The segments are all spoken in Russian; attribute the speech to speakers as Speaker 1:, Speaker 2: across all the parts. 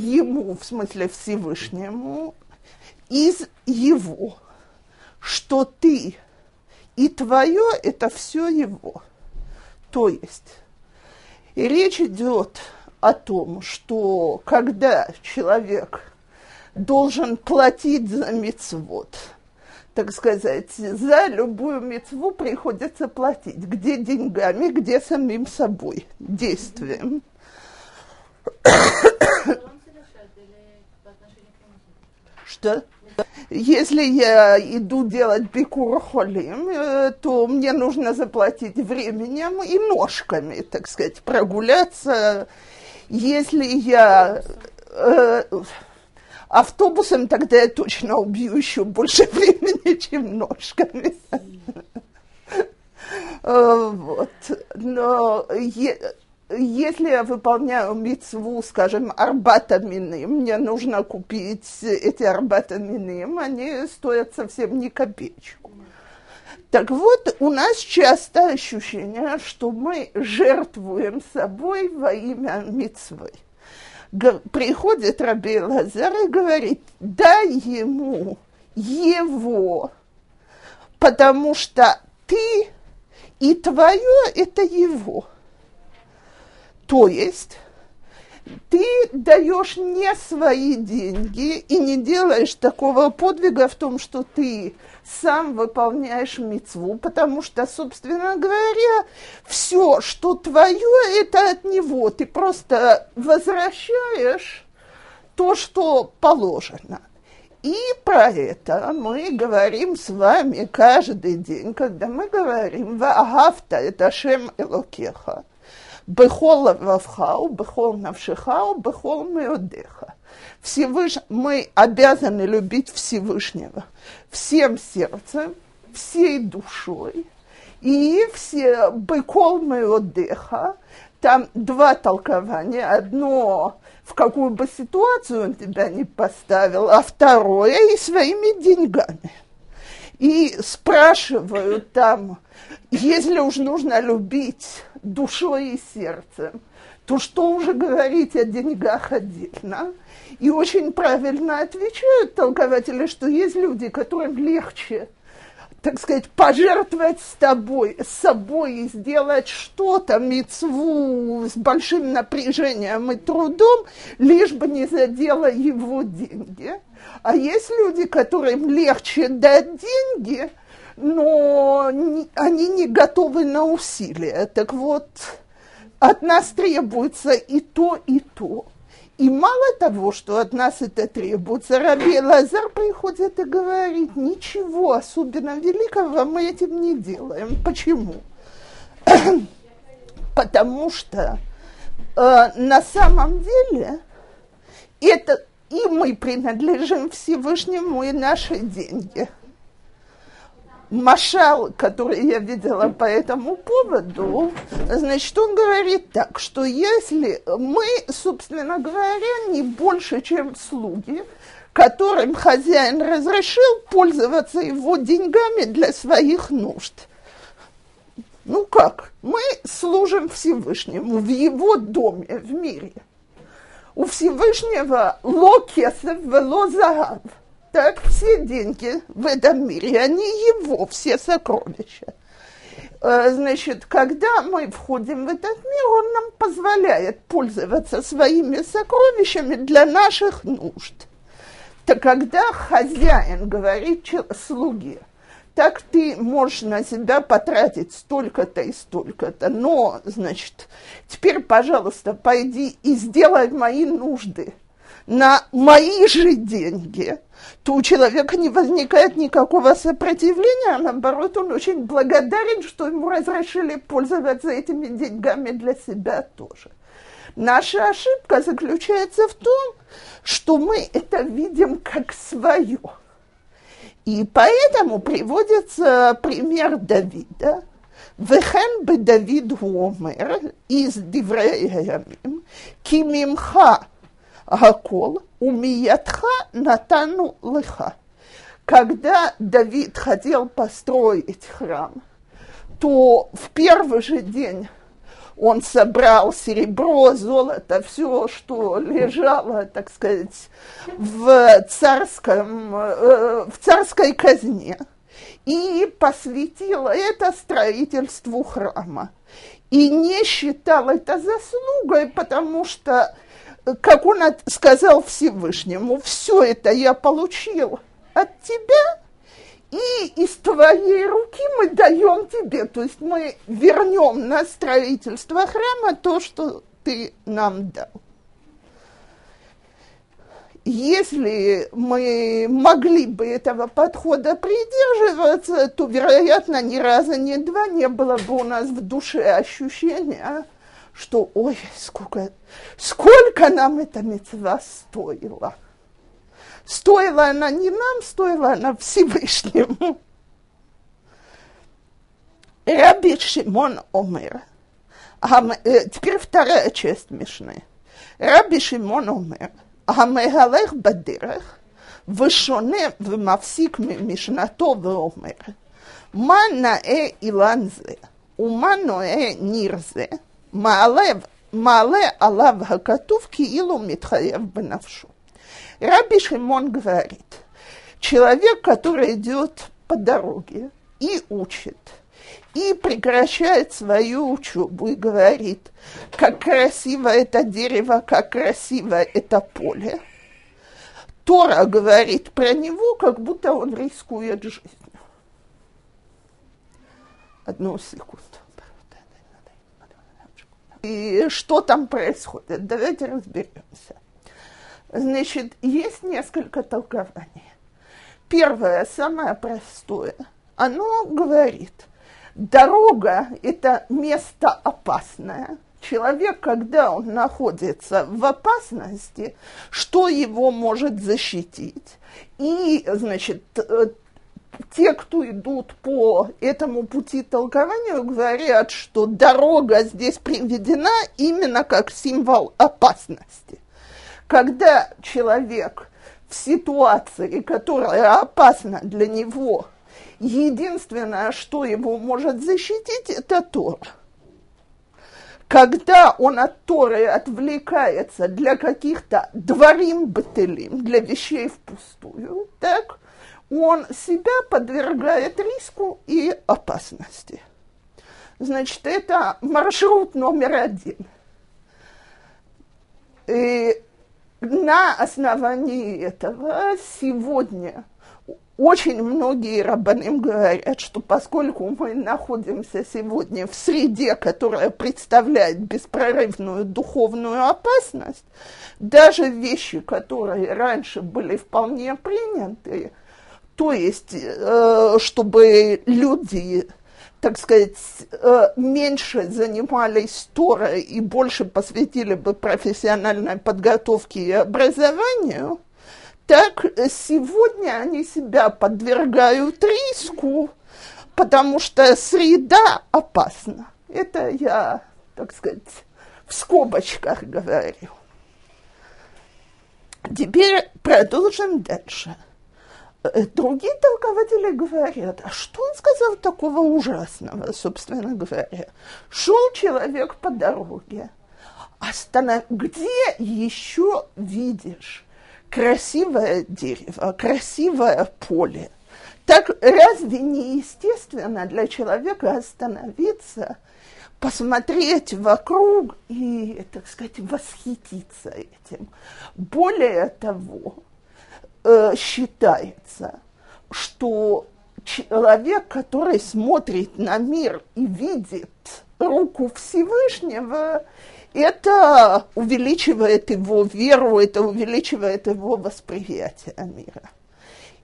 Speaker 1: ему, в смысле Всевышнему, из его, что ты и твое – это все его. То есть речь идет о том, что когда человек должен платить за мецвод, так сказать, за любую мецву приходится платить. Где деньгами, где самим собой, действием. Что? Если я иду делать бикур холим, э, то мне нужно заплатить временем и ножками, так сказать, прогуляться. Если я э, автобусом, тогда я точно убью еще больше времени, чем ножками. Э, вот. Но если я выполняю мецву, скажем, арбатамины, мне нужно купить эти арбатамины, они стоят совсем не копеечку. Так вот, у нас часто ощущение, что мы жертвуем собой во имя мецвы. Приходит Раби Лазар и говорит, дай ему его, потому что ты и твое – это его – то есть ты даешь не свои деньги и не делаешь такого подвига в том, что ты сам выполняешь мецву, потому что, собственно говоря, все, что твое, это от него. Ты просто возвращаешь то, что положено. И про это мы говорим с вами каждый день, когда мы говорим «Ваагавта это Шем Элокеха». Бехол лавхау, бехол навшихау, бехол меодеха. Всевыш... Мы обязаны любить Всевышнего всем сердцем, всей душой. И все бекол меодеха, там два толкования. Одно, в какую бы ситуацию он тебя не поставил, а второе, и своими деньгами. И спрашивают там, если уж нужно любить душой и сердцем, то что уже говорить о деньгах отдельно? И очень правильно отвечают толкователи, что есть люди, которым легче, так сказать, пожертвовать с тобой, с собой и сделать что-то, мецву с большим напряжением и трудом, лишь бы не задело его деньги. А есть люди, которым легче дать деньги, но они не готовы на усилия. Так вот, от нас требуется и то, и то. И мало того, что от нас это требуется, Раби Лазар приходит и говорит, ничего особенно великого мы этим не делаем. Почему? Потому что э, на самом деле это и мы принадлежим Всевышнему, и наши деньги – Машал, который я видела по этому поводу, значит, он говорит так, что если мы, собственно говоря, не больше, чем слуги, которым хозяин разрешил пользоваться его деньгами для своих нужд. Ну как? Мы служим Всевышнему в его доме, в мире. У Всевышнего ло вело загав – так все деньги в этом мире, они его, все сокровища. Э, значит, когда мы входим в этот мир, он нам позволяет пользоваться своими сокровищами для наших нужд. Так когда хозяин говорит слуге, так ты можешь на себя потратить столько-то и столько-то, но, значит, теперь, пожалуйста, пойди и сделай мои нужды на мои же деньги, то у человека не возникает никакого сопротивления, а наоборот, он очень благодарен, что ему разрешили пользоваться этими деньгами для себя тоже. Наша ошибка заключается в том, что мы это видим как свое. И поэтому приводится пример Давида. Вехен бы Давид Гомер из Деврея кимимха Гакол, умиятха натану лыха. Когда Давид хотел построить храм, то в первый же день он собрал серебро, золото, все, что лежало, так сказать, в, царском, э, в царской казне, и посвятил это строительству храма. И не считал это заслугой, потому что как он сказал Всевышнему, все это я получил от тебя, и из твоей руки мы даем тебе, то есть мы вернем на строительство храма то, что ты нам дал. Если мы могли бы этого подхода придерживаться, то, вероятно, ни разу, ни два не было бы у нас в душе ощущения, что, ой, сколько, сколько нам эта мецва стоила. Стоила она не нам, стоила она Всевышнему. Раби Шимон Омер. А, э, теперь вторая часть Мишны. Раби Шимон Омер. המהלך בדרך ושונה ומפסיק ממשנתו ואומר, מה נאה אילן זה ומה נאה ניר זה, Маалев, Маале Алав Хакатувки Илу Митхаев Банавшу. Раби Шимон говорит, человек, который идет по дороге и учит, и прекращает свою учебу и говорит, как красиво это дерево, как красиво это поле. Тора говорит про него, как будто он рискует жизнью. Одну секунду. И что там происходит? Давайте разберемся. Значит, есть несколько толкований. Первое, самое простое, оно говорит, дорога – это место опасное. Человек, когда он находится в опасности, что его может защитить? И, значит, те, кто идут по этому пути толкования, говорят, что дорога здесь приведена именно как символ опасности – когда человек в ситуации, которая опасна для него, единственное, что его может защитить, это Тора. Когда он от Торы отвлекается для каких-то дворим бытылим, для вещей впустую, так, он себя подвергает риску и опасности. Значит, это маршрут номер один. И на основании этого сегодня очень многие рабаним говорят, что поскольку мы находимся сегодня в среде, которая представляет беспрерывную духовную опасность, даже вещи, которые раньше были вполне приняты, то есть, э, чтобы люди так сказать, э, меньше занимались Торой и больше посвятили бы профессиональной подготовке и образованию, так сегодня они себя подвергают риску, потому что среда опасна. Это я, так сказать, в скобочках говорю. Теперь продолжим дальше. Э, другие толкователи говорят, а что он сказал такого ужасного, собственно говоря? Шел человек по дороге, останов... где еще видишь красивое дерево, красивое поле? Так разве не естественно для человека остановиться, посмотреть вокруг и, так сказать, восхититься этим? Более того, э, считается, что человек, который смотрит на мир и видит руку Всевышнего, это увеличивает его веру, это увеличивает его восприятие мира.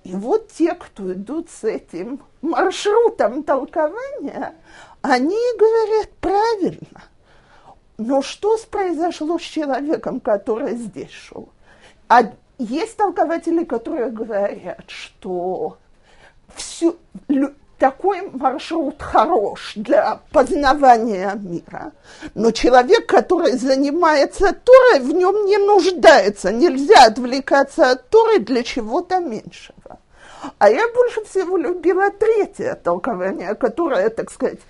Speaker 1: И вот те, кто идут с этим маршрутом толкования, они говорят правильно. Но что произошло с человеком, который здесь шел? Есть толкователи, которые говорят, что всю, такой маршрут хорош для познавания мира, но человек, который занимается Торой, в нем не нуждается. Нельзя отвлекаться от Торы для чего-то меньшего. А я больше всего любила третье толкование, которое, так сказать,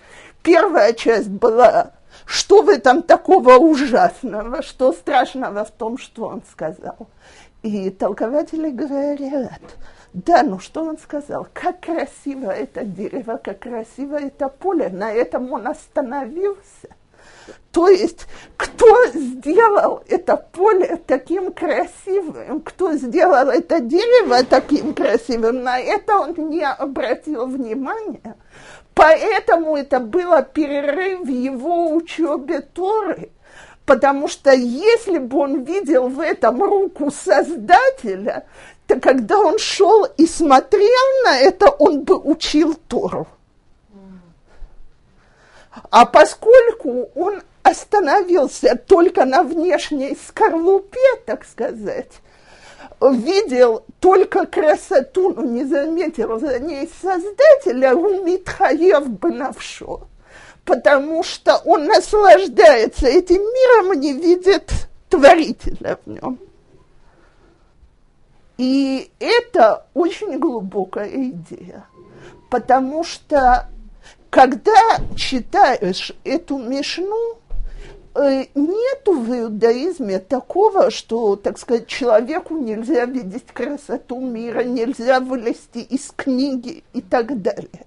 Speaker 1: первая часть была что в этом такого ужасного, что страшного в том, что он сказал. И толкователи говорят, да, ну что он сказал? Как красиво это дерево, как красиво это поле. На этом он остановился. То есть, кто сделал это поле таким красивым, кто сделал это дерево таким красивым, на это он не обратил внимания. Поэтому это было перерыв в его учебе Торы. Потому что если бы он видел в этом руку Создателя, то когда он шел и смотрел на это, он бы учил Тору. А поскольку он остановился только на внешней скорлупе, так сказать, видел только красоту, но не заметил за ней Создателя, у Митхаев Бенавшо, потому что он наслаждается этим миром не видит Творителя в нем. И это очень глубокая идея, потому что когда читаешь эту мишну, э, нету в иудаизме такого, что, так сказать, человеку нельзя видеть красоту мира, нельзя вылезти из книги и так далее.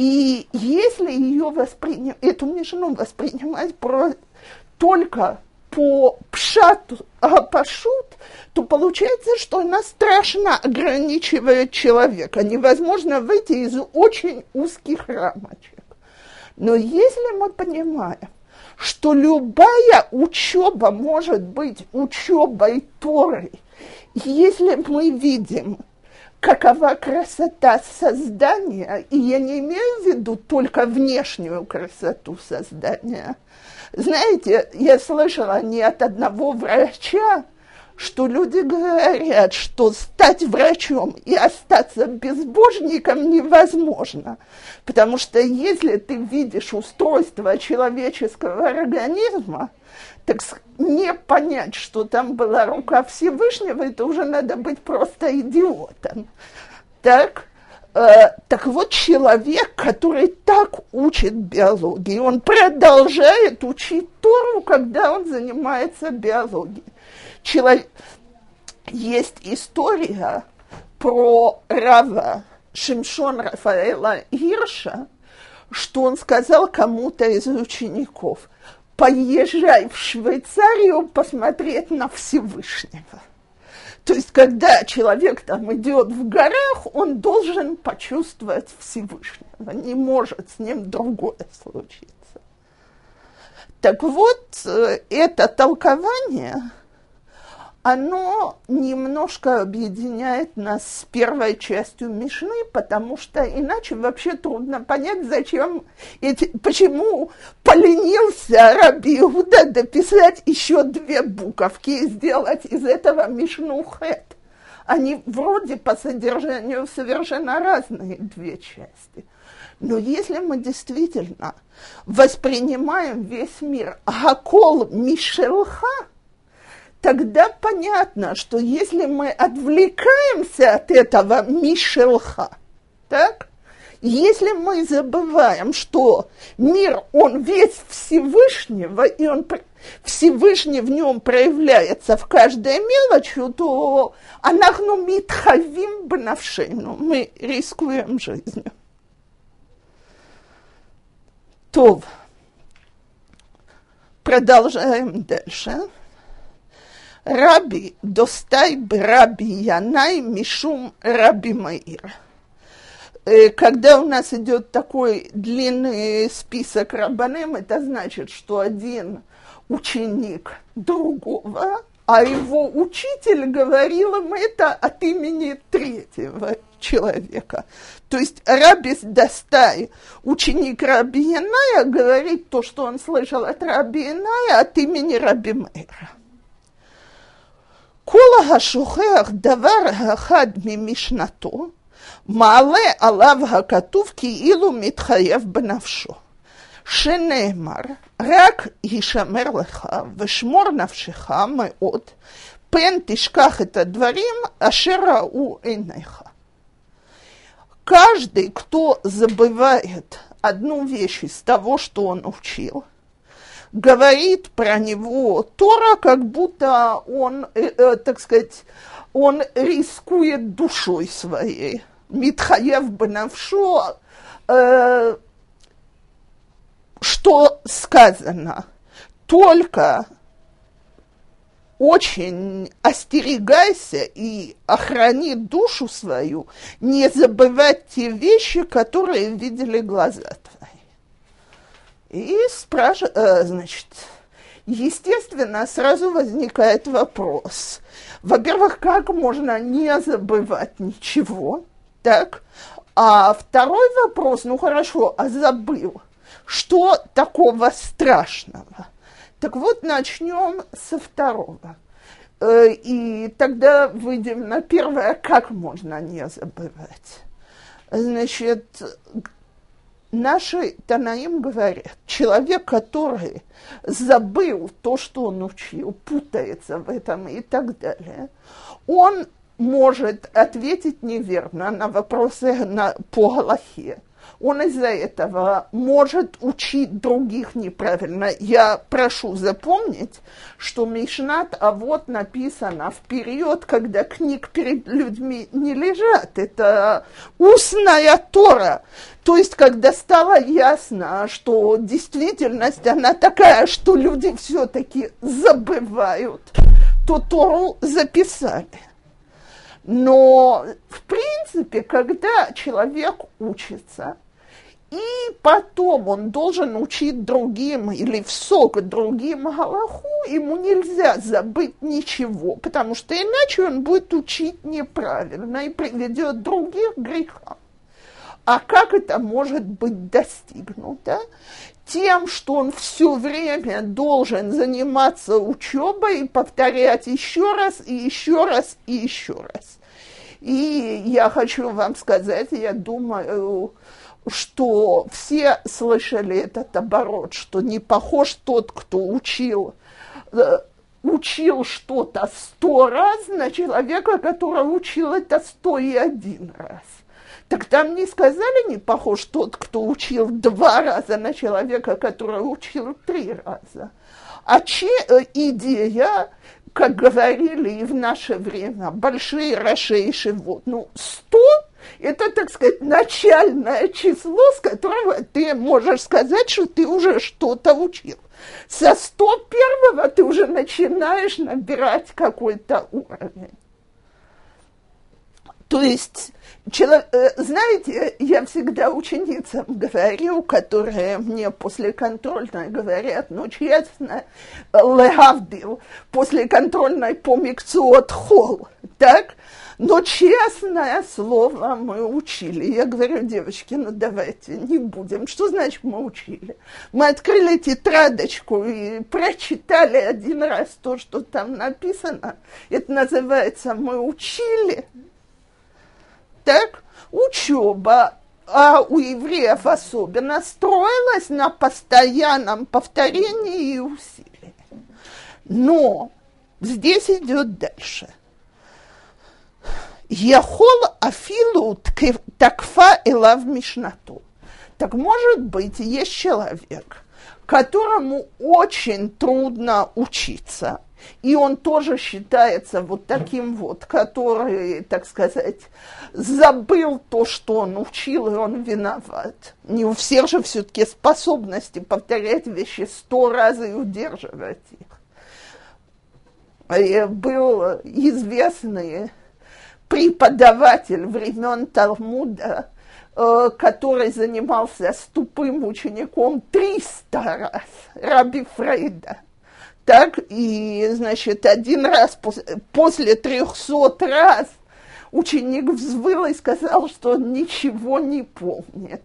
Speaker 1: И если ее восприним, эту мишну воспринимать про, только по пшату, а пашут, то получается, что она страшно ограничивает человека. Невозможно выйти из очень узких рамочек. Но если мы понимаем, что любая учеба может быть учебой Торы, если мы видим, какова красота создания, и я не имею в виду только внешнюю красоту создания – знаете, я слышала не от одного врача, что люди говорят, что стать врачом и остаться безбожником невозможно. Потому что если ты видишь устройство человеческого организма, так не понять, что там была рука Всевышнего, это уже надо быть просто идиотом. Так, Э, так вот, человек, который так учит биологии, он продолжает учить Тору, когда он занимается биологией. Человек... Есть история про Рава Шимшон Рафаэла Ирша, что он сказал кому-то из учеников, поезжай в Швейцарию посмотреть на Всевышнего. То есть, когда человек там идет в горах, он должен почувствовать Всевышнего. Не может с ним другое случиться. Так вот, э, это толкование – оно немножко объединяет нас с первой частью Мишны, потому что иначе вообще трудно понять, зачем эти, почему поленился Раби Иуда дописать еще две буковки и сделать из этого Мишну Хет. Они вроде по содержанию совершенно разные две части. Но если мы действительно воспринимаем весь мир Гакол Мишелха – тогда понятно, что если мы отвлекаемся от этого Мишелха, так, если мы забываем, что мир, он весь Всевышнего, и он Всевышний в нем проявляется в каждой мелочи, то анахну митхавим бнавшейну, мы рискуем жизнью. То, продолжаем дальше. Раби достай раби Янай Мишум Раби Маир. Э, когда у нас идет такой длинный список рабанем, это значит, что один ученик другого, а его учитель говорил им это от имени третьего человека. То есть Раби Достай, ученик Раби Яная, говорит то, что он слышал от Раби Яная от имени Раби Мейра. כל השוכח דבר אחד ממשנתו, מעלה עליו הכתוב כאילו מתחייב בנפשו. שנאמר, רק הישמר לך ושמור נפשך מאוד, פן תשכח את הדברים אשר ראו עיניך. Каждый, кто забывает одну вещь из того, что он учил, говорит про него Тора, как будто он, э, э, так сказать, он рискует душой своей. Митхаев Бенавшо, э, что сказано, только очень остерегайся и охрани душу свою, не забывать те вещи, которые видели глаза. И спрашивает, э, значит, естественно, сразу возникает вопрос. Во-первых, как можно не забывать ничего, так? А второй вопрос, ну хорошо, а забыл, что такого страшного? Так вот, начнем со второго. Э, и тогда выйдем на первое, как можно не забывать. Значит, наши Танаим говорят, человек, который забыл то, что он учил, путается в этом и так далее, он может ответить неверно на вопросы на, по Галахе он из-за этого может учить других неправильно. Я прошу запомнить, что Мишнат, а вот написано в период, когда книг перед людьми не лежат. Это устная Тора. То есть, когда стало ясно, что действительность, она такая, что люди все-таки забывают, то Тору записали. Но, в принципе, когда человек учится, и потом он должен учить другим или в сок другим Галаху, ему нельзя забыть ничего, потому что иначе он будет учить неправильно и приведет других к грехам. А как это может быть достигнуто? Тем, что он все время должен заниматься учебой и повторять еще раз, и еще раз, и еще раз. И я хочу вам сказать, я думаю, что все слышали этот оборот, что не похож тот, кто учил, э, учил что-то сто раз на человека, который учил это сто и один раз. Так там не сказали, не похож тот, кто учил два раза на человека, который учил три раза. А че, э, идея, как говорили и в наше время, большие рашейши, вот, ну, сто это, так сказать, начальное число, с которого ты можешь сказать, что ты уже что-то учил. Со 101 ты уже начинаешь набирать какой-то уровень. То есть, э, знаете, я всегда ученицам говорю, которые мне после контрольной говорят, ну, честно, легавдил, после контрольной по от хол, так? Но честное слово мы учили. Я говорю, девочки, ну давайте не будем. Что значит мы учили? Мы открыли тетрадочку и прочитали один раз то, что там написано. Это называется мы учили. Так, учеба, а у евреев особенно строилась на постоянном повторении и усилии. Но здесь идет дальше – Ехол афилу такфа элав мишнату. Так может быть, есть человек, которому очень трудно учиться, и он тоже считается вот таким вот, который, так сказать, забыл то, что он учил, и он виноват. Не у всех же все-таки способности повторять вещи сто раз и удерживать их. И был известный преподаватель времен Талмуда, э, который занимался с тупым учеником 300 раз, Раби Фрейда. Так, и, значит, один раз после, после 300 раз ученик взвыл и сказал, что он ничего не помнит.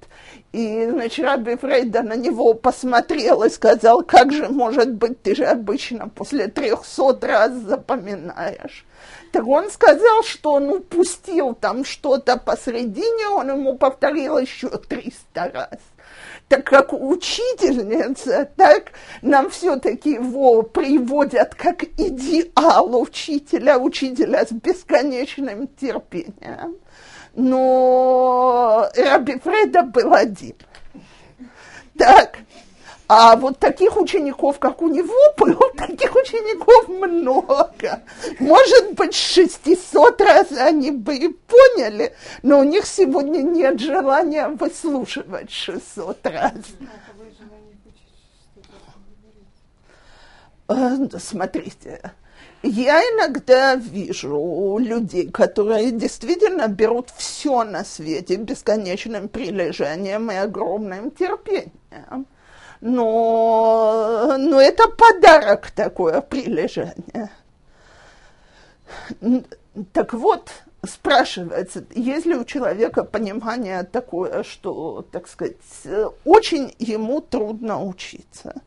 Speaker 1: И, значит, Раби Фрейда на него посмотрел и сказал, как же может быть, ты же обычно после трехсот раз запоминаешь. Так он сказал, что он упустил там что-то посредине, он ему повторил еще 300 раз. Так как учительница, так нам все-таки его приводят как идеал учителя, учителя с бесконечным терпением. Но Раби Фреда был один. Так, А вот таких учеников, как у него, таких учеников много. Может быть, 600 раз они бы и поняли, но у них сегодня нет желания выслушивать 600 раз. Э, смотрите, я иногда вижу людей, которые действительно берут все на свете бесконечным прилежанием и огромным терпением. Но, но это подарок такое прилежание. Так вот, спрашивается, есть ли у человека понимание такое, что, так сказать, очень ему трудно учиться –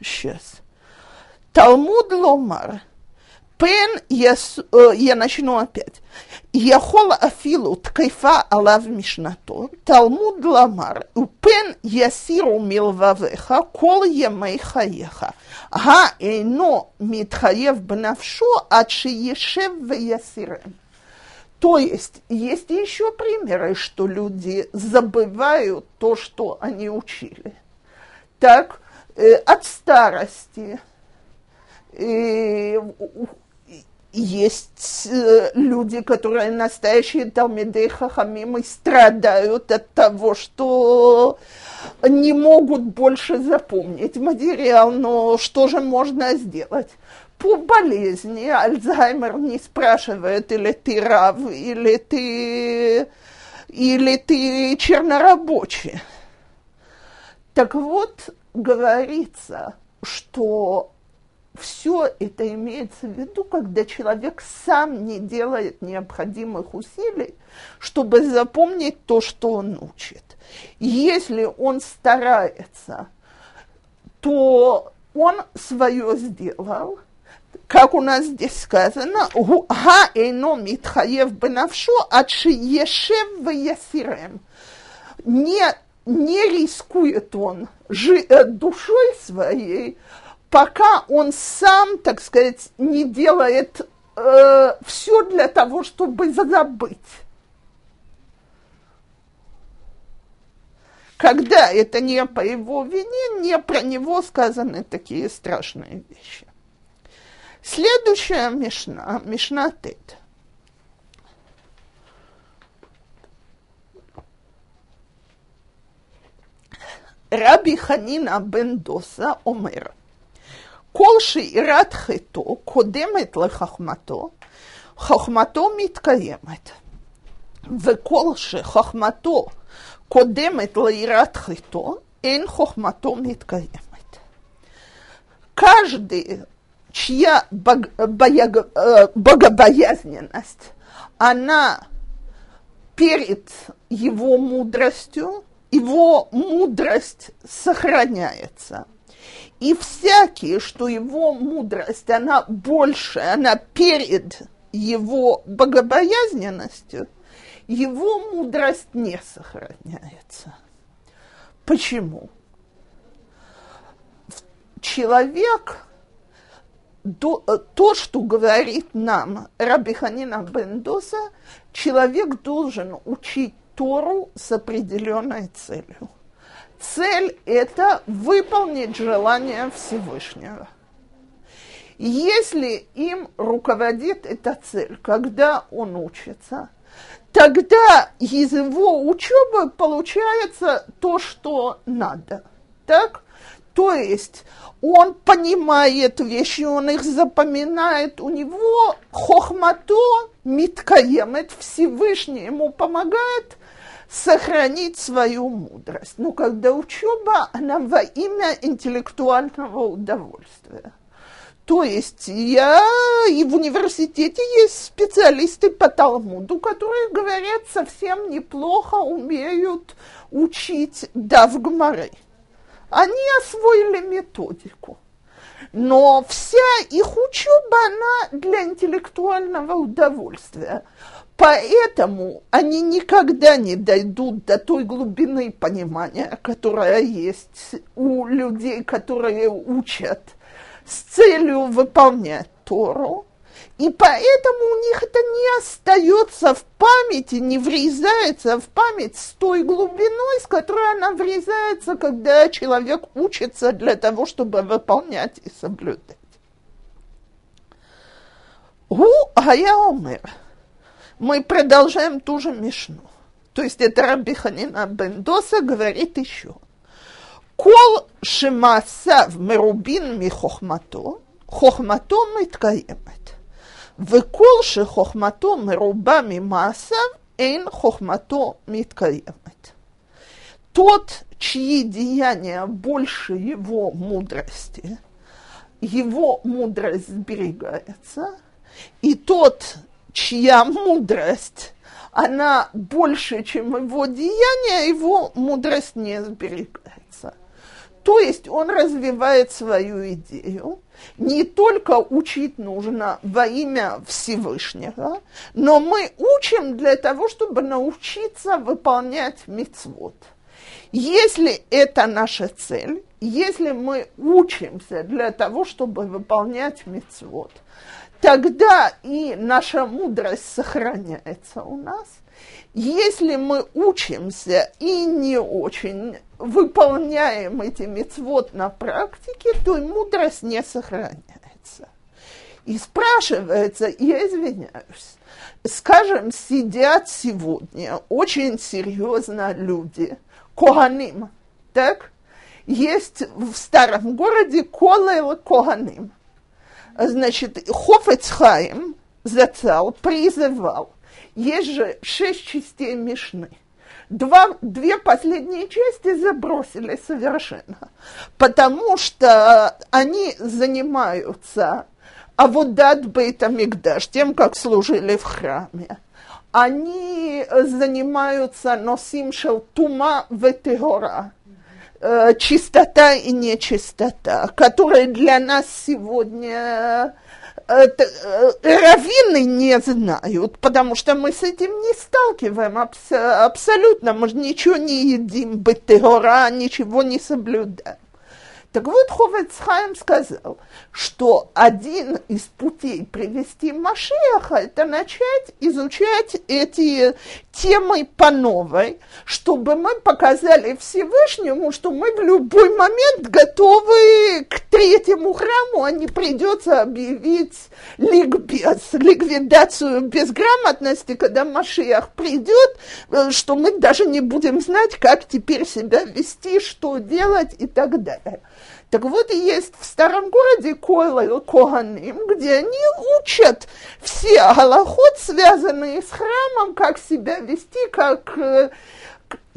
Speaker 1: Сейчас. Талмуд ломар. Пен, я, я начну опять. יכול אפילו תקפה עליו משנתו, תלמוד לומר, ופן יסירו מלבביך כל ימי חייך, האינו מתחייב בנפשו עד שישב ויסירם. То есть есть еще примеры, что люди забывают то, что они учили. Так, Э, от старости. И есть э, люди, которые настоящие Талмидей Хахамим и страдают от того, что не могут больше запомнить материал, но что же можно сделать? По болезни Альцгеймер не спрашивает, или ты рав, или ты, или ты чернорабочий. Так вот, говорится, что все это имеется в виду, когда человек сам не делает необходимых усилий, чтобы запомнить то, что он учит. Если он старается, то он свое сделал, как у нас здесь сказано, «Га эйно митхаев бенавшо, ад ешев в Не не рискует он э, душой своей, пока он сам, так сказать, не делает э, все для того, чтобы забыть. Когда это не по его вине, не про него сказаны такие страшные вещи. Следующая Мишна, Мишна Тет. Раби Ханина Бендоса Омер. כל שאירת חטאו קודמת לחוכמתו, חוכמתו מתקיימת. וכל שחוכמתו קודמת ליראת חטאו, אין חוכמתו מתקיימת. Каждый, чья богобоязненность, она перед его мудростью, его мудрость сохраняется. и всякий, что его мудрость, она больше, она перед его богобоязненностью, его мудрость не сохраняется. Почему? Человек, то, что говорит нам Рабиханина Бендоса, человек должен учить Тору с определенной целью. Цель – это выполнить желание Всевышнего. Если им руководит эта цель, когда он учится, тогда из его учебы получается то, что надо. Так? То есть он понимает вещи, он их запоминает, у него хохмато миткаемет, Всевышний ему помогает сохранить свою мудрость. Но когда учеба, она во имя интеллектуального удовольствия. То есть я и в университете есть специалисты по Талмуду, которые говорят, совсем неплохо умеют учить Давгмары. Они освоили методику. Но вся их учеба, она для интеллектуального удовольствия. Поэтому они никогда не дойдут до той глубины понимания, которая есть у людей, которые учат с целью выполнять Тору. И поэтому у них это не остается в памяти, не врезается в память с той глубиной, с которой она врезается, когда человек учится для того, чтобы выполнять и соблюдать. У Омер мы продолжаем ту же Мишну. То есть это Раби Ханина Бендоса говорит еще. Кол шимаса в мерубин ми хохмато, хохмато В Векол ши хохмато меруба ми масав, эйн хохмато миткаемет. Тот, чьи деяния больше его мудрости, его мудрость сберегается, и тот, чья мудрость, она больше, чем его деяния, его мудрость не сберегается. То есть он развивает свою идею. Не только учить нужно во имя Всевышнего, но мы учим для того, чтобы научиться выполнять мицвод. Если это наша цель, если мы учимся для того, чтобы выполнять мицвод, тогда и наша мудрость сохраняется у нас. Если мы учимся и не очень выполняем эти мецвод на практике, то и мудрость не сохраняется. И спрашивается, я извиняюсь, скажем, сидят сегодня очень серьезно люди, коганим, так? Есть в старом городе колел коганим. Значит, Хофецхайм зацал, призывал. Есть же шесть частей Мишны. Два, две последние части забросили совершенно, потому что они занимаются а вот дат Бейта тем, как служили в храме. Они занимаются носим шел тума ветегора, Э, чистота и нечистота, которые для нас сегодня э, э, раввины не знают, потому что мы с этим не сталкиваем абс- абсолютно. Мы же ничего не едим, бетегора, ничего не соблюдаем. Так вот, Ховецхайм сказал, что один из путей привести Машеха – это начать изучать эти темы по новой, чтобы мы показали Всевышнему, что мы в любой момент готовы к третьему храму, а не придется объявить ликбез, ликвидацию безграмотности, когда Машех придет, э, что мы даже не будем знать, как теперь себя вести, что делать и так далее. Так вот, есть в старом городе Коганим, где они учат все галахот, связанные с храмом, как себя вести, как... Э,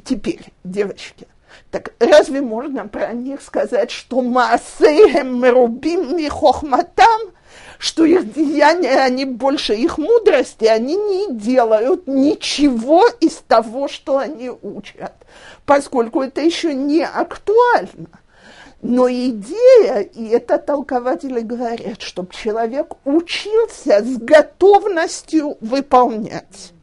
Speaker 1: теперь, девочки, так разве можно про них сказать, что Маасеем Мерубим Михохматам, что их деяния, они больше их мудрости, они не делают ничего из того, что они учат, поскольку это еще не актуально. Но идея, и это толкователи говорят, чтобы человек учился с готовностью выполнять.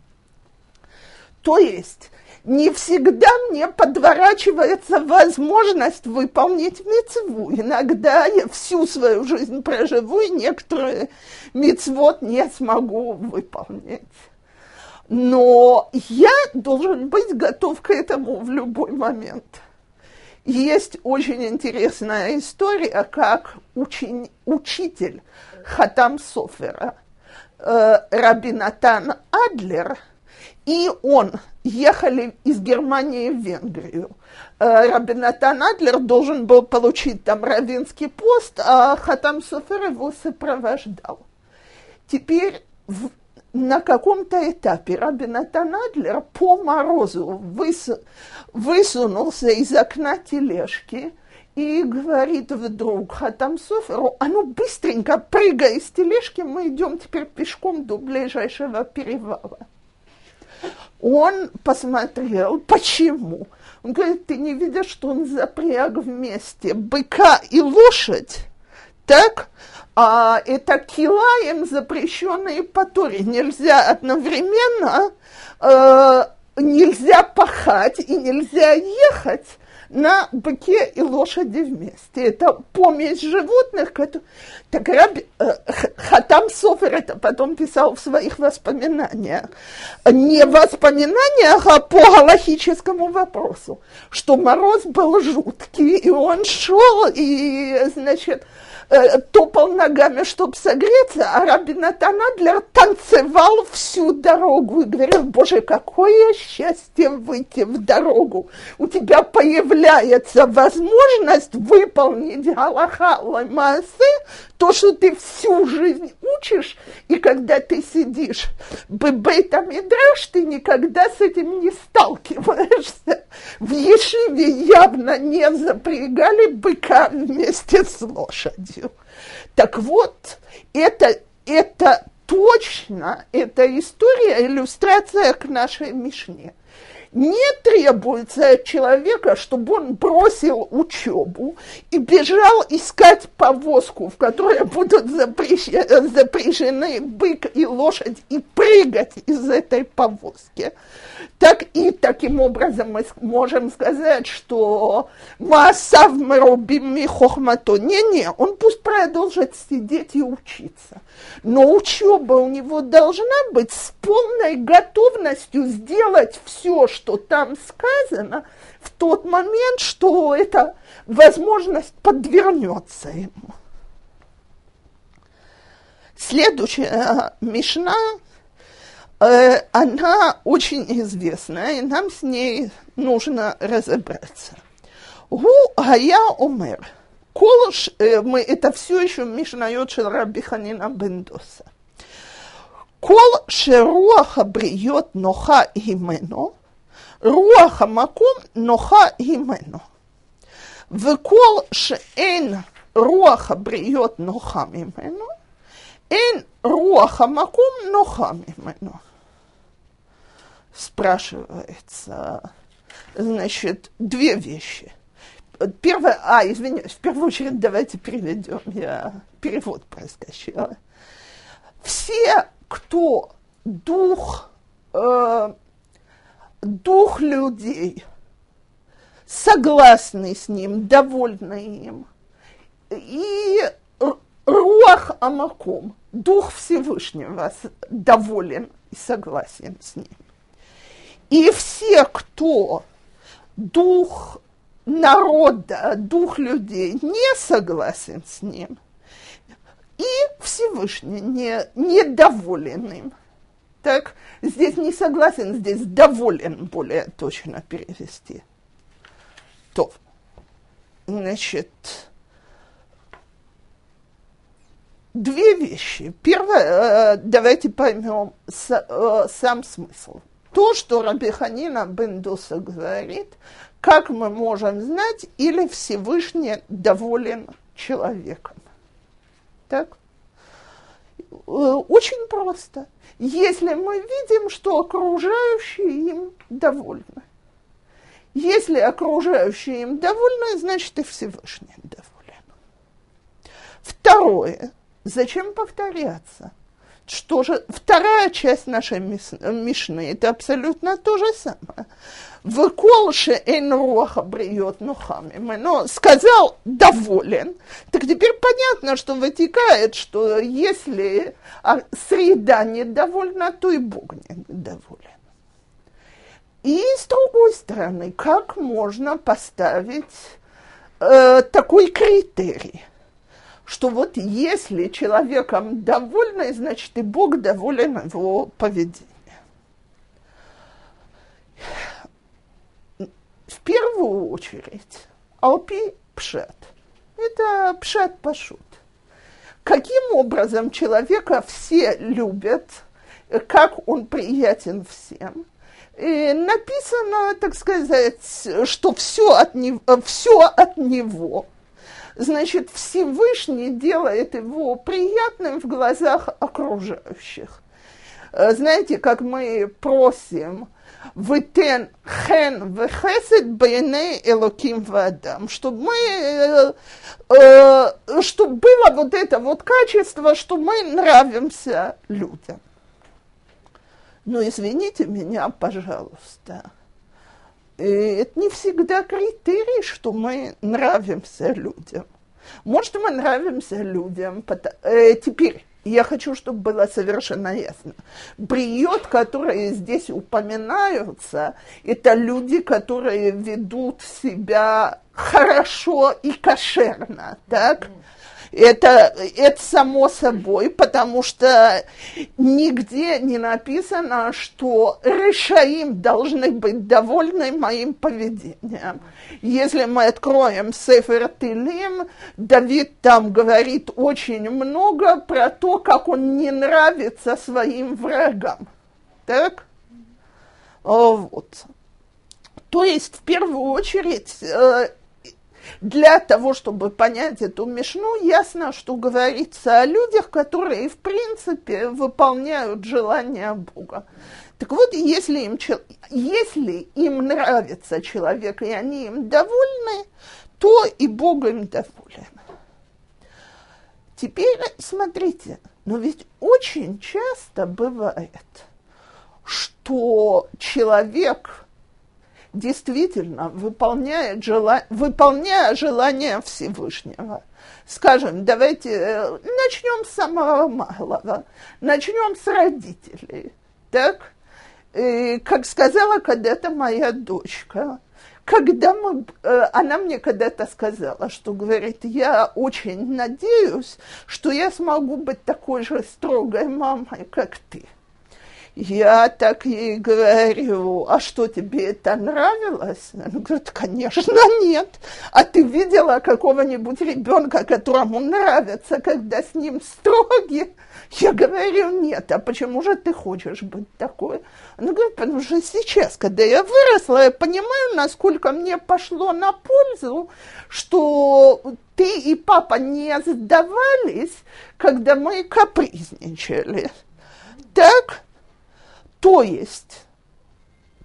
Speaker 1: То есть не всегда мне подворачивается возможность выполнить мецву. Иногда я всю свою жизнь проживу, и некоторые мецвод не смогу выполнить. Но я должен быть готов к этому в любой момент. Есть очень интересная история, как учень, учитель Хатам Софера, э, Рабинатан Адлер, и он ехали из Германии в Венгрию. Э, Рабинатан Адлер должен был получить там равинский пост, а Хатам Софер его сопровождал. Теперь в, на каком-то этапе Рабин Адлер по морозу выс, высунулся из окна тележки и говорит вдруг Хатам Соферу, а ну быстренько прыгай из тележки, мы идем теперь пешком до ближайшего перевала. Он посмотрел, почему. Он говорит, ты не видишь, что он запряг вместе быка и лошадь? Так? А, это килаем, запрещенные по. Нельзя одновременно, э, нельзя пахать и нельзя ехать на быке и лошади вместе. Это помесь животных. Которые... Так Раби, э, Хатам Софер это потом писал в своих воспоминаниях. Не в воспоминаниях, а по галахическому вопросу, что мороз был жуткий, и он шел, и, значит, э, топал ногами, чтобы согреться, а Рабин Адлер танцевал всю дорогу и говорил, боже, какое счастье выйти в дорогу. У тебя появляется возможность выполнить Галаха Лаймасе, то, что ты всю жизнь учишь, и когда ты сидишь драж, ты никогда с этим не сталкиваешься. В Ешиве явно не запрягали быка вместе с лошадью. Так вот, это, это точно, эта история, иллюстрация к нашей Мишне не требуется от человека, чтобы он бросил учебу и бежал искать повозку, в которой будут запряжены бык и лошадь, и прыгать из этой повозки. Так и таким образом мы можем сказать, что Маасав Мерубим Хохмато. Не-не, он пусть продолжит сидеть и учиться. Но учеба у него должна быть с полной готовностью сделать все, что там сказано, в тот момент, что эта возможность подвернется ему. Следующая Мишна, э, она очень известная, и нам с ней нужно разобраться. Гу Гая Омер. Колш, э, мы, это все еще Мишнайот Раби Ханина Бендоса. Кол шеруаха бриет ноха имено, רוח המקום נוחה הימנו. וכל שאין רוח הבריות נוחה ממנו, אין רוח המקום נוחה ממנו. Спрашивается, значит, две вещи. Первое, а, извиняюсь, в первую очередь давайте переведем, я перевод проскочила. Все, кто дух э, дух людей согласны с ним, довольны им. И руах амаком, дух Всевышнего доволен и согласен с ним. И все, кто дух народа, дух людей не согласен с ним, и Всевышний не, недоволен им – так здесь не согласен, здесь доволен, более точно перевести. То, значит, две вещи. Первое, э, давайте поймем э, сам смысл. То, что Раби Ханина Бендуса говорит, как мы можем знать, или Всевышний доволен человеком. Так? Э, очень просто – если мы видим, что окружающие им довольны. Если окружающие им довольны, значит и Всевышний доволен. Второе. Зачем повторяться? Что же, вторая часть нашей Мишны, это абсолютно то же самое. Выколше эйн руаха бриет нухами. Но сказал доволен. Так теперь понятно, что вытекает, что если а, среда недовольна, то и Бог недоволен. И с другой стороны, как можно поставить э, такой критерий, что вот если человеком довольны, значит и Бог доволен его поведением. в первую очередь Алпи Пшат. Это Пшат Пашут. Каким образом человека все любят, как он приятен всем. И написано, так сказать, что все от, него, все от него. Значит, Всевышний делает его приятным в глазах окружающих. Знаете, как мы просим, Вытен хен вехесед бейне элоким вадам, чтобы мы, э, э, чтобы было вот это вот качество, что мы нравимся людям. Но извините меня, пожалуйста, это не всегда критерий, что мы нравимся людям. Может, мы нравимся людям. Э, теперь, я хочу, чтобы было совершенно ясно. Бриот, которые здесь упоминаются, это люди, которые ведут себя хорошо и кошерно, так? Это, это само собой, потому что нигде не написано, что решаим должны быть довольны моим поведением. Если мы откроем Сефер Тилим, Давид там говорит очень много про то, как он не нравится своим врагам. Так? Вот. То есть, в первую очередь, э, для того, чтобы понять эту мешну, ясно, что говорится о людях, которые, в принципе, выполняют желания Бога. Так вот, если им, если им нравится человек, и они им довольны, то и Бог им доволен. Теперь смотрите, но ведь очень часто бывает, что человек действительно выполняет жела... выполняя желание Всевышнего. Скажем, давайте э, начнем с самого малого, начнем с родителей. Так? И, как сказала когда-то моя дочка, когда мы, э, она мне когда-то сказала, что говорит, я очень надеюсь, что я смогу быть такой же строгой мамой, как ты. Я так ей говорю, а что, тебе это нравилось? Она говорит, конечно, нет. А ты видела какого-нибудь ребенка, которому нравится, когда с ним строги? Я говорю, нет. А почему же ты хочешь быть такой? Она говорит, потому что сейчас, когда я выросла, я понимаю, насколько мне пошло на пользу, что ты и папа не сдавались, когда мы капризничали. Так? То есть,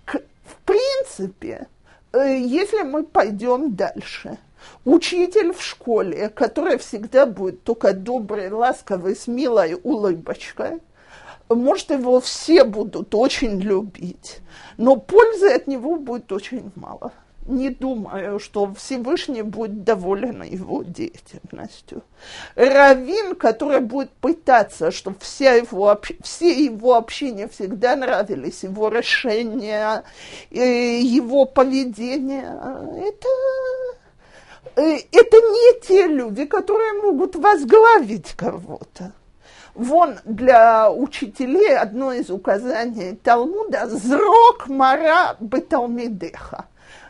Speaker 1: в принципе, э, если мы пойдем дальше, учитель в школе, который всегда будет только добрый, ласковый, с милой улыбочкой, может, его все будут очень любить, но пользы от него будет очень мало не думаю, что Всевышний будет доволен его деятельностью. Равин, который будет пытаться, чтобы вся его, все его общения всегда нравились, его решения, его поведение, это, э, это не те люди, которые могут возглавить кого-то. Вон для учителей одно из указаний Талмуда «Зрок мара беталмидеха»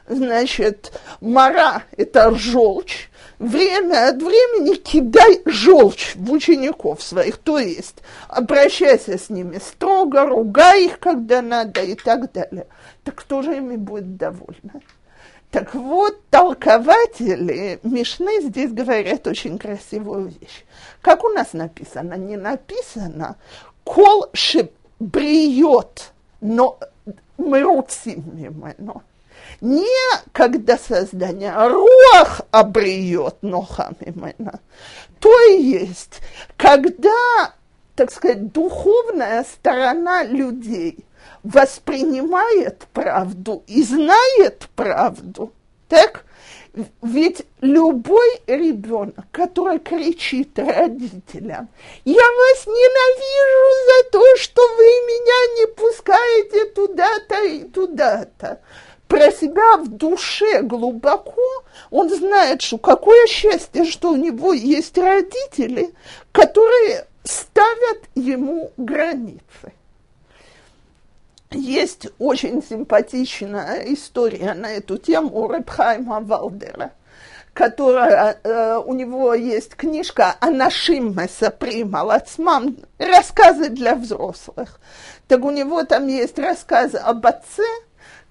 Speaker 1: значит, мара – это желчь, время от времени кидай желчь в учеников своих, то есть обращайся с ними строго, ругай их, когда надо и так далее. Так кто же ими будет довольна? Так вот, толкователи Мишны здесь говорят очень красивую вещь. Как у нас написано? Не написано «кол шебриет, но мы руцим мимо». Не когда создание, руах обреет нохамимена. То есть, когда, так сказать, духовная сторона людей воспринимает правду и знает правду, так, ведь любой ребенок, который кричит родителям, я вас ненавижу за то, что вы меня не пускаете туда-то и туда-то, про себя в душе глубоко, он знает, что какое счастье, что у него есть родители, которые ставят ему границы. Есть очень симпатичная история на эту тему у Репхайма Валдера, которая, э, у него есть книжка «Анашим Месапри Малацмам», рассказы для взрослых. Так у него там есть рассказы об отце –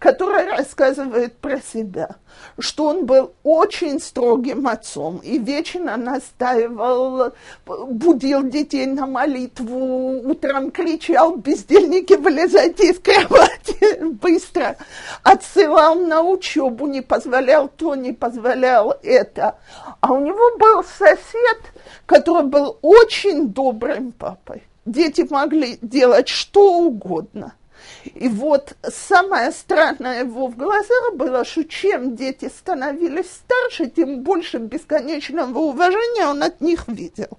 Speaker 1: который рассказывает про себя, что он был очень строгим отцом и вечно настаивал, будил детей на молитву, утром кричал, бездельники, вылезайте из кровати быстро, отсылал на учебу, не позволял то, не позволял это. А у него был сосед, который был очень добрым папой. Дети могли делать что угодно – и вот самое странное его в глазах было, что чем дети становились старше, тем больше бесконечного уважения он от них видел.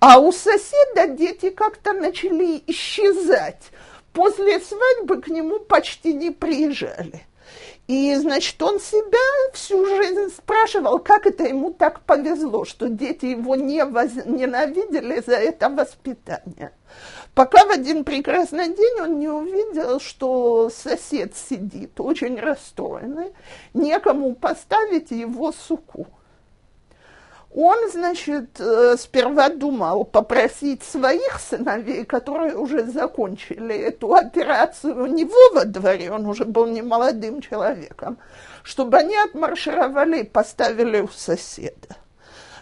Speaker 1: А у соседа дети как-то начали исчезать. После свадьбы к нему почти не приезжали. И, значит, он себя всю жизнь спрашивал, как это ему так повезло, что дети его не воз... ненавидели за это воспитание. Пока в один прекрасный день он не увидел, что сосед сидит очень расстроенный, некому поставить его суку. Он, значит, э, сперва думал попросить своих сыновей, которые уже закончили эту операцию у него во дворе, он уже был не молодым человеком, чтобы они отмаршировали и поставили у соседа.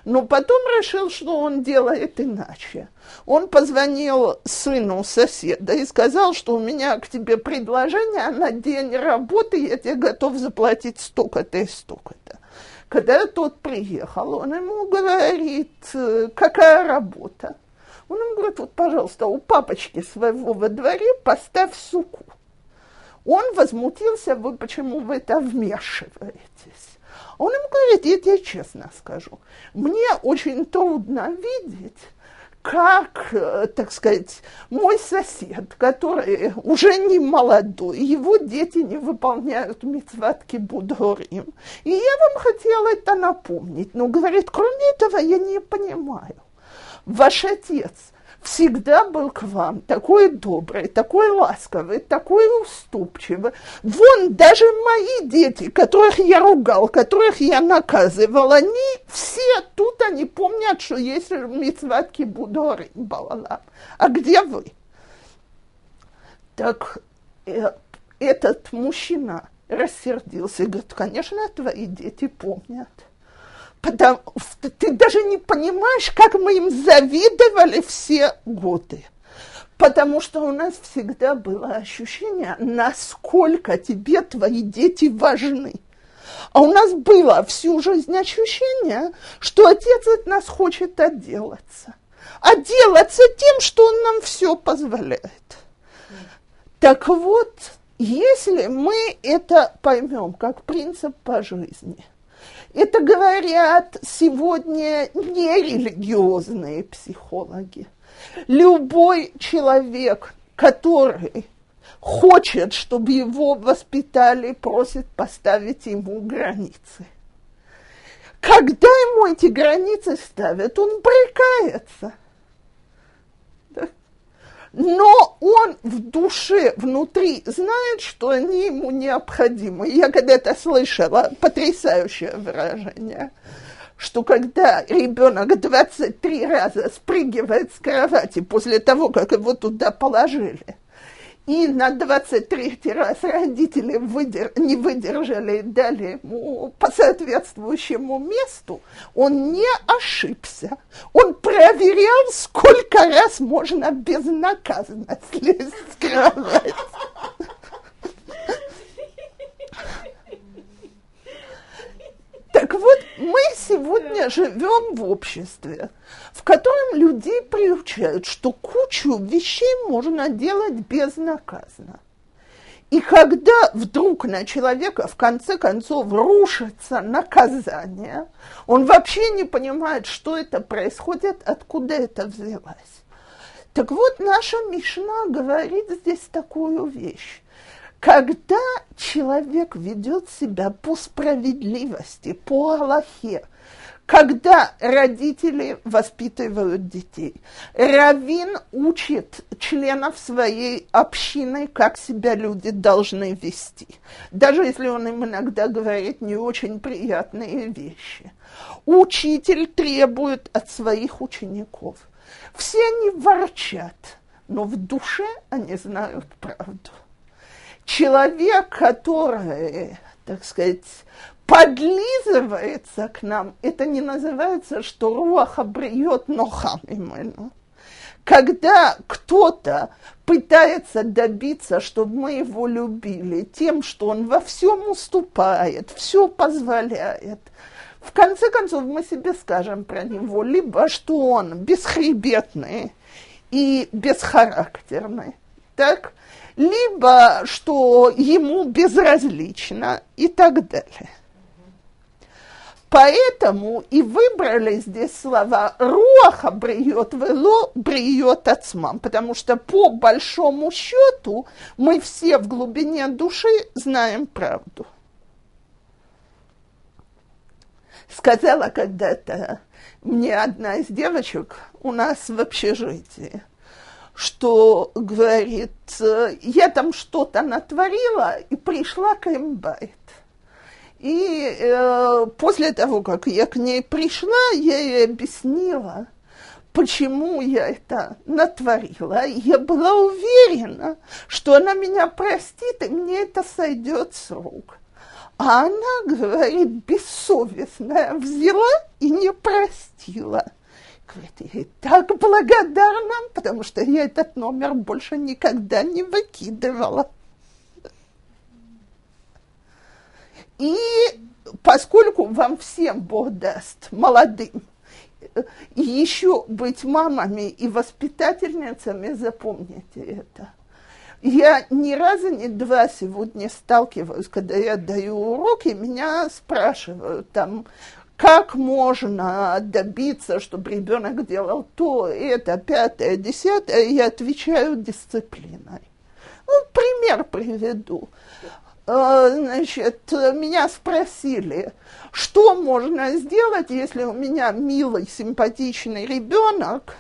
Speaker 1: Но потом решил, что он делает иначе. Он позвонил сыну соседа и сказал, что у меня к тебе предложение на день работы, я тебе готов заплатить столько-то и столько-то. Когда тот приехал, он ему говорит, «Э, какая работа. Он ему говорит, вот, пожалуйста, у папочки своего во дворе поставь суку. Он возмутился, вы почему в это вмешиваетесь? Он ему говорит, я тебе честно скажу, мне очень трудно видеть, как, э, так сказать, мой сосед, который уже не молодой, его дети не выполняют митцватки Будорим. И я вам хотела это напомнить. Но, говорит, кроме этого я не понимаю. Ваш отец – всегда был к вам такой добрый, такой ласковый, такой уступчивый. Вон даже мои дети, которых я ругал, которых я наказывал, они все тут, они помнят, что есть митцват кибудорим балалам. А где вы? Так э, этот мужчина рассердился и говорит, конечно, твои дети помнят. Потому, ты даже не понимаешь, как мы им завидовали все годы. Потому что у нас всегда было ощущение, насколько тебе твои дети важны. А у нас было всю жизнь ощущение, что отец от нас хочет отделаться. Отделаться тем, что он нам все позволяет. Так вот, если мы это поймем как принцип по жизни – это говорят сегодня нерелигиозные психологи. Любой человек, который хочет, чтобы его воспитали, просит поставить ему границы. Когда ему эти границы ставят, он брыкается но он в душе, внутри знает, что они ему необходимы. Я когда-то слышала потрясающее выражение, что когда ребенок 23 раза спрыгивает с кровати после того, как его туда положили, и на 23 раз родители выдер... не выдержали и дали ему по соответствующему месту, он не ошибся. Он проверял, сколько раз можно безнаказанно слезть с кровати. Так вот, мы сегодня живем в обществе, в котором людей приучают, что кучу вещей можно делать безнаказанно. И когда вдруг на человека в конце концов рушится наказание, он вообще не понимает, что это происходит, откуда это взялось. Так вот, наша Мишна говорит здесь такую вещь. Когда человек ведет себя по справедливости, по Аллахе, когда родители воспитывают детей, Равин учит членов своей общины, как себя люди должны вести, даже если он им иногда говорит не очень приятные вещи. Учитель требует от своих учеников. Все они ворчат, но в душе они знают правду человек, который, так сказать, подлизывается к нам, это не называется, что руах обреет нохам именно. Когда кто-то пытается добиться, чтобы мы его любили тем, что он во всем уступает, все позволяет, в конце концов мы себе скажем про него, либо что он бесхребетный и бесхарактерный, так, либо что ему безразлично и так далее. Поэтому и выбрали здесь слова «руаха бриет вело бриет ацмам», потому что по большому счету мы все в глубине души знаем правду. Сказала когда-то мне одна из девочек у нас в общежитии, что говорит, я там что-то натворила и пришла к имбайт. И э, после того, как я к ней пришла, я ей объяснила, почему я это натворила. Я была уверена, что она меня простит, и мне это сойдет с рук. А она, говорит, бессовестная, взяла и не простила. Говорит, я ей так благодарна, потому что я этот номер больше никогда не выкидывала. И поскольку вам всем Бог даст, молодым, еще быть мамами и воспитательницами, запомните это. Я ни разу, ни два сегодня сталкиваюсь, когда я даю уроки, меня спрашивают там, как можно добиться, чтобы ребенок делал то, это, пятое, десятое, я отвечаю дисциплиной. Ну, пример приведу. Э, значит, меня спросили, что можно сделать, если у меня милый, симпатичный ребенок,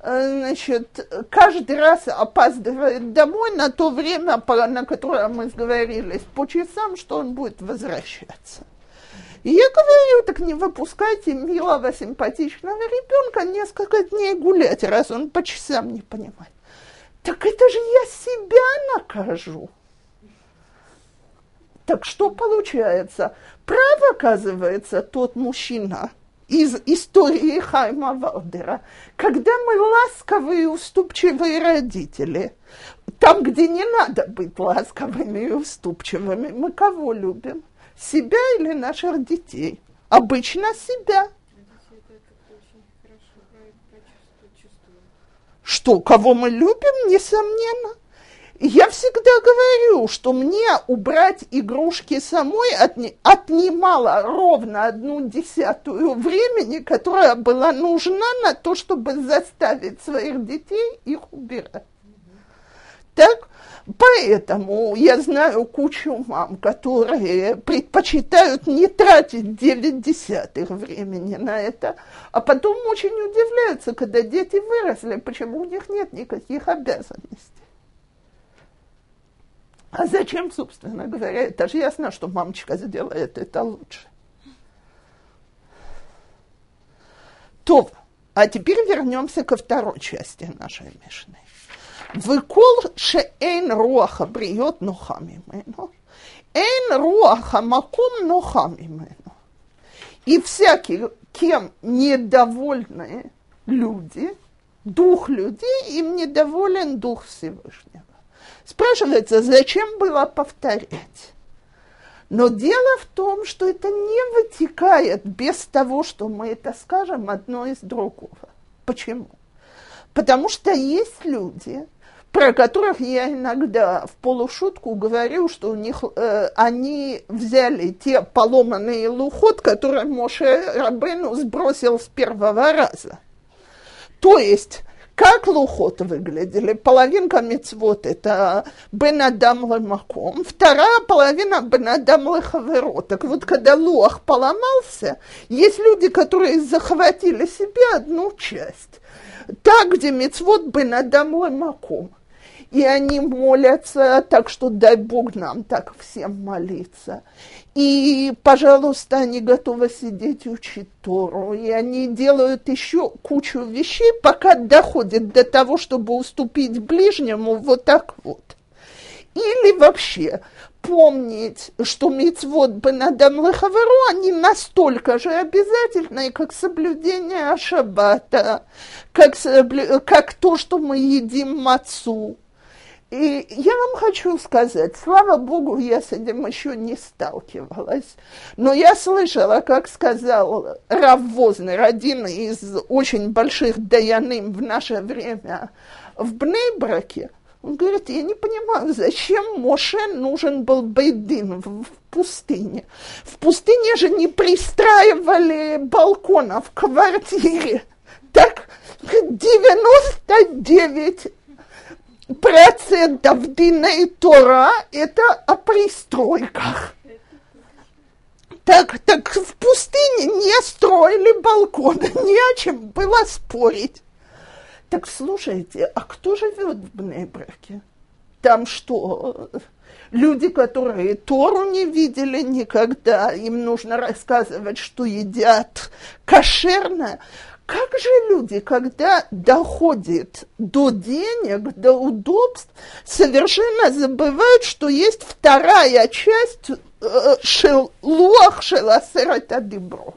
Speaker 1: э, значит, каждый раз опаздывает домой на то время, на которое мы сговорились, по часам, что он будет возвращаться. И я говорю, так не выпускайте милого, симпатичного ребенка несколько дней гулять, раз он по часам не понимает. Так это же я себя накажу. Так что получается? Прав оказывается тот мужчина из истории Хайма Валдера, когда мы ласковые и уступчивые родители, там, где не надо быть ласковыми и уступчивыми, мы кого любим? Себя или наших детей? Обычно себя. Что, кого мы любим, несомненно. Я всегда говорю, что мне убрать игрушки самой отни, отнимало ровно одну десятую времени, которая была нужна на то, чтобы заставить своих детей их убирать. Так, поэтому я знаю кучу мам, которые предпочитают не тратить 9 десятых времени на это, а потом очень удивляются, когда дети выросли, почему у них нет никаких обязанностей. А зачем, собственно говоря, это же ясно, что мамочка сделает это лучше. То, а теперь вернемся ко второй части нашей Мишны. Выкол шеэн руаха бриет нухамимену. Эн руаха маком нухамимену. И всякий, кем недовольны люди, дух людей, им недоволен дух Всевышнего. Спрашивается, зачем было повторять? Но дело в том, что это не вытекает без того, что мы это скажем одно из другого. Почему? Потому что есть люди, про которых я иногда в полушутку говорю, что у них э, они взяли те поломанные лухот, которые Моше Рабену сбросил с первого раза. То есть как лухот выглядели? Половинка мецвод – это бен адам маком, вторая половина бен адам лехаверо. Так вот, когда луах поломался, есть люди, которые захватили себе одну часть. Так, где мецвод бен адам маком и они молятся, так что дай Бог нам так всем молиться. И, пожалуйста, они готовы сидеть и учить Тору, и они делают еще кучу вещей, пока доходит до того, чтобы уступить ближнему вот так вот. Или вообще помнить, что мицвод Бенадам Лехаверу, они настолько же обязательные, как соблюдение Шаббата, как, как то, что мы едим мацу. И я вам хочу сказать, слава Богу, я с этим еще не сталкивалась, но я слышала, как сказал Рав Вознер, один из очень больших даяным в наше время в Бнейбраке, Он говорит, я не понимаю, зачем Моше нужен был Бейдин в, в пустыне? В пустыне же не пристраивали балкона в квартире. Так 99 процентов Дина и Тора – это о пристройках. Так, так в пустыне не строили балконы, не о чем было спорить. Так слушайте, а кто живет в Бнейбраке? Там что, люди, которые Тору не видели никогда, им нужно рассказывать, что едят кошерно. Как же люди, когда доходит до денег, до удобств, совершенно забывают, что есть вторая часть э, шелуах шеласерата деброд.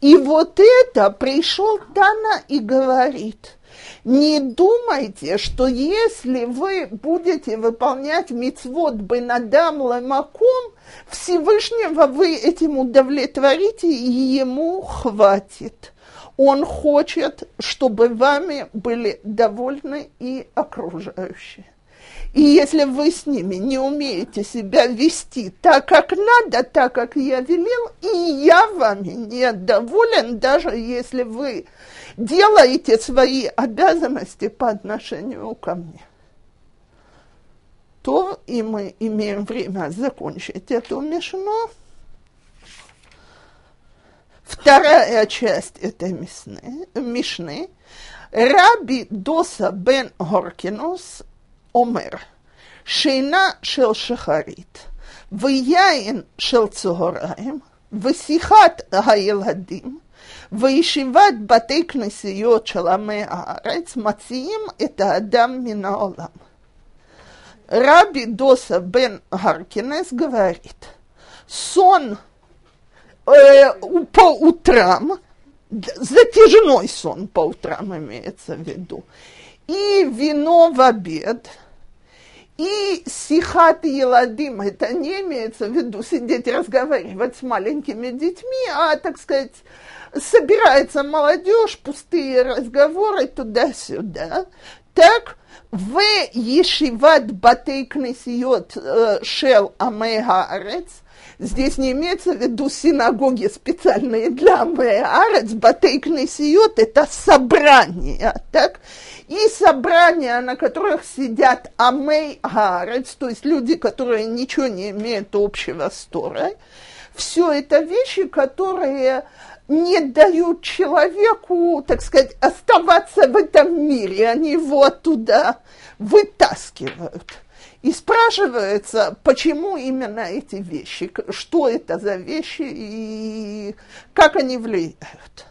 Speaker 1: И вот это пришел Тана и говорит – не думайте, что если вы будете выполнять мицвод Бенадам Ламаком, Всевышнего вы этим удовлетворите, и ему хватит. Он хочет, чтобы вами были довольны и окружающие. И если вы с ними не умеете себя вести так, как надо, так, как я велел, и я вами недоволен, даже если вы делаете свои обязанности по отношению ко мне, то и мы имеем время закончить эту мишну. Вторая часть этой мишны, мишны Раби Доса бен Горкинус омер, שינה של שחרית, ויין של צהריים, ושיחת הילדים, וישיבת בתי כנסיות של עמי הארץ מציעים את האדם מן העולם. Раби Доса бен Харкинес говорит, сон э, по утрам, затяжной сон по утрам имеется в виду, и вино в обед, и сихат еладим, это не имеется в виду сидеть разговаривать с маленькими детьми, а, так сказать, собирается молодежь, пустые разговоры туда-сюда. Так в Ешиват Батей э, Шел Амегарец, здесь не имеется в виду синагоги специальные для Амегарец, Батей Кнесиот – это собрание, так? И собрания, на которых сидят Амей Гарец, то есть люди, которые ничего не имеют общего с Торой, все это вещи, которые не дают человеку, так сказать, оставаться в этом мире, они его оттуда вытаскивают. И спрашивается, почему именно эти вещи, что это за вещи и как они влияют.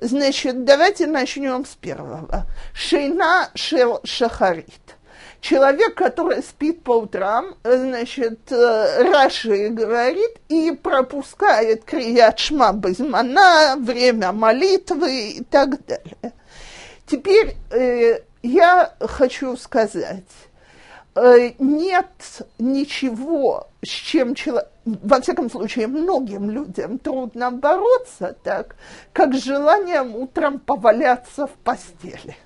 Speaker 1: Значит, давайте начнем с первого. Шейна шел шахарит человек, который спит по утрам, значит, э, Раши говорит и пропускает Крият Шма Безмана, время молитвы и так далее. Теперь э, я хочу сказать, нет ничего, с чем человек, во всяком случае, многим людям трудно бороться так, как с желанием утром поваляться в постели.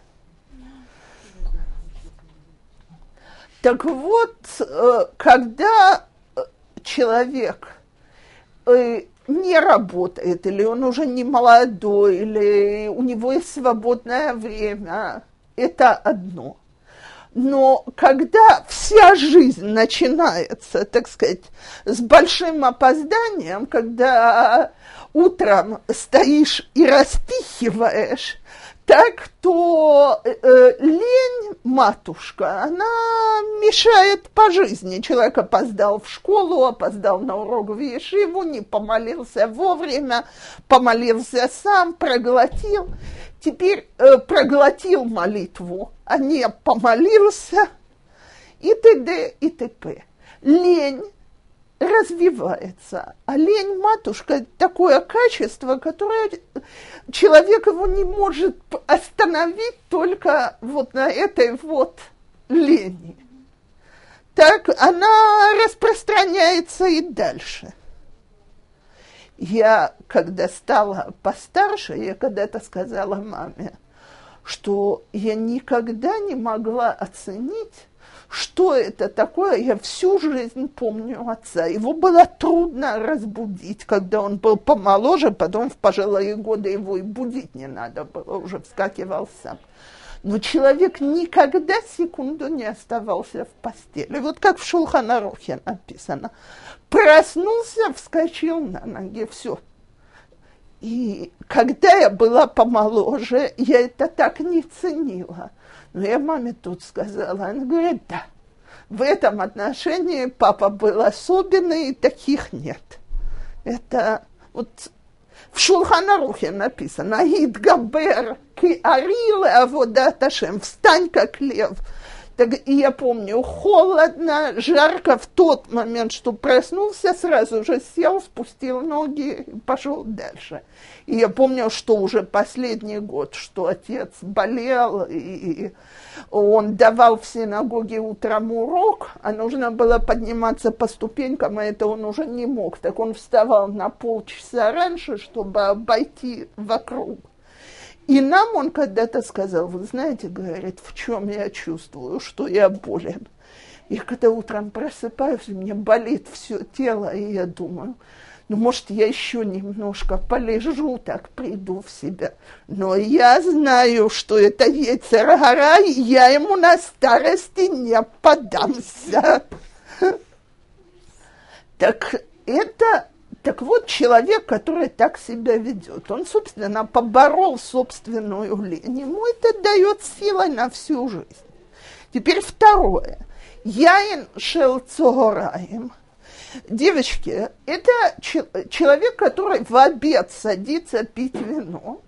Speaker 1: Так вот, э, когда э, человек э, не работает, или он уже не молодой, или у него есть свободное время, это одно. Но когда вся жизнь начинается, так сказать, с большим опозданием, когда утром стоишь и распихиваешь, так то э, лень, матушка, она мешает по жизни. Человек опоздал в школу, опоздал на урок в Ешиву, не помолился вовремя, помолился сам, проглотил. Теперь э, проглотил молитву, а не помолился и т.д. и т.п. Лень развивается. А лень матушка – такое качество, которое человек его не может остановить только вот на этой вот лени. Так она распространяется и дальше. Я, когда стала постарше, я когда-то сказала маме, что я никогда не могла оценить, что это такое. Я всю жизнь помню отца. Его было трудно разбудить, когда он был помоложе, потом в пожилые годы его и будить не надо было, уже вскакивал сам. Но человек никогда секунду не оставался в постели. Вот как в Шулханарухе написано. Проснулся, вскочил на ноги, все, и когда я была помоложе, я это так не ценила. Но я маме тут сказала, она говорит, да, в этом отношении папа был особенный, и таких нет. Это вот в Шулханарухе написано, Аид Габер ки арил аводаташем, встань как лев, так, и я помню, холодно, жарко в тот момент, что проснулся, сразу же сел, спустил ноги и пошел дальше. И я помню, что уже последний год, что отец болел, и он давал в синагоге утром урок, а нужно было подниматься по ступенькам, а это он уже не мог. Так он вставал на полчаса раньше, чтобы обойти вокруг. И нам он когда-то сказал, вы знаете, говорит, в чем я чувствую, что я болен. И когда утром просыпаюсь, мне болит все тело, и я думаю, ну, может, я еще немножко полежу, так приду в себя. Но я знаю, что это яйцергора, и я ему на старости не подамся. Так это так вот, человек, который так себя ведет, он, собственно, поборол собственную лень, ему это дает силой на всю жизнь. Теперь второе. Яин шел цогораем. Девочки, это человек, который в обед садится пить вино.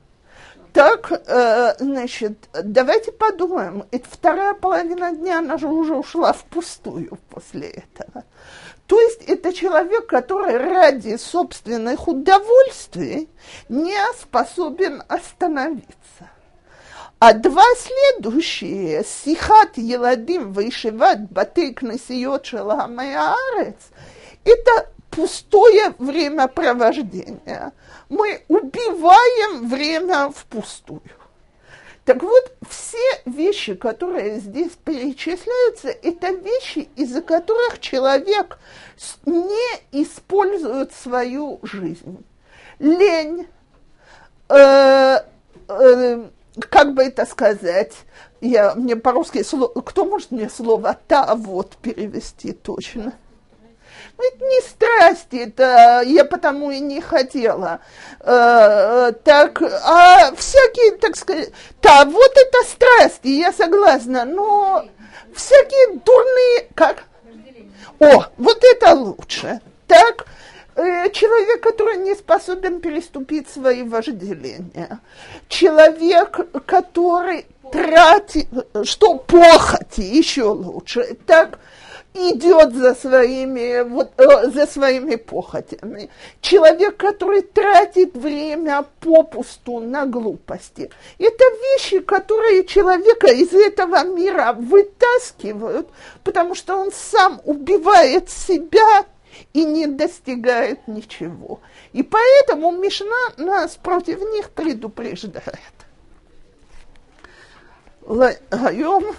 Speaker 1: Так, э, значит, давайте подумаем. Это вторая половина дня, она же уже ушла впустую после этого. То есть это человек, который ради собственных удовольствий не способен остановиться. А два следующие, Сихат Еладим Вайшеват Батейк Насиот Шеламаярец, это пустое времяпровождение. Мы убиваем время впустую. Так вот, все вещи, которые здесь перечисляются, это вещи, из-за которых человек не использует свою жизнь. Лень, э, э, как бы это сказать, я, мне по-русски, кто может мне слово «та вот» перевести точно? Это не страсти, это я потому и не хотела. Э, так, а всякие, так сказать, да, вот это страсти, я согласна, но всякие дурные, как? О, вот это лучше. Так, э, человек, который не способен переступить свои вожделения. Человек, который тратит, что похоти, еще лучше. Так, идет за своими, вот, э, за своими похотями. Человек, который тратит время попусту на глупости. Это вещи, которые человека из этого мира вытаскивают, потому что он сам убивает себя и не достигает ничего. И поэтому Мишна нас против них предупреждает. Лаем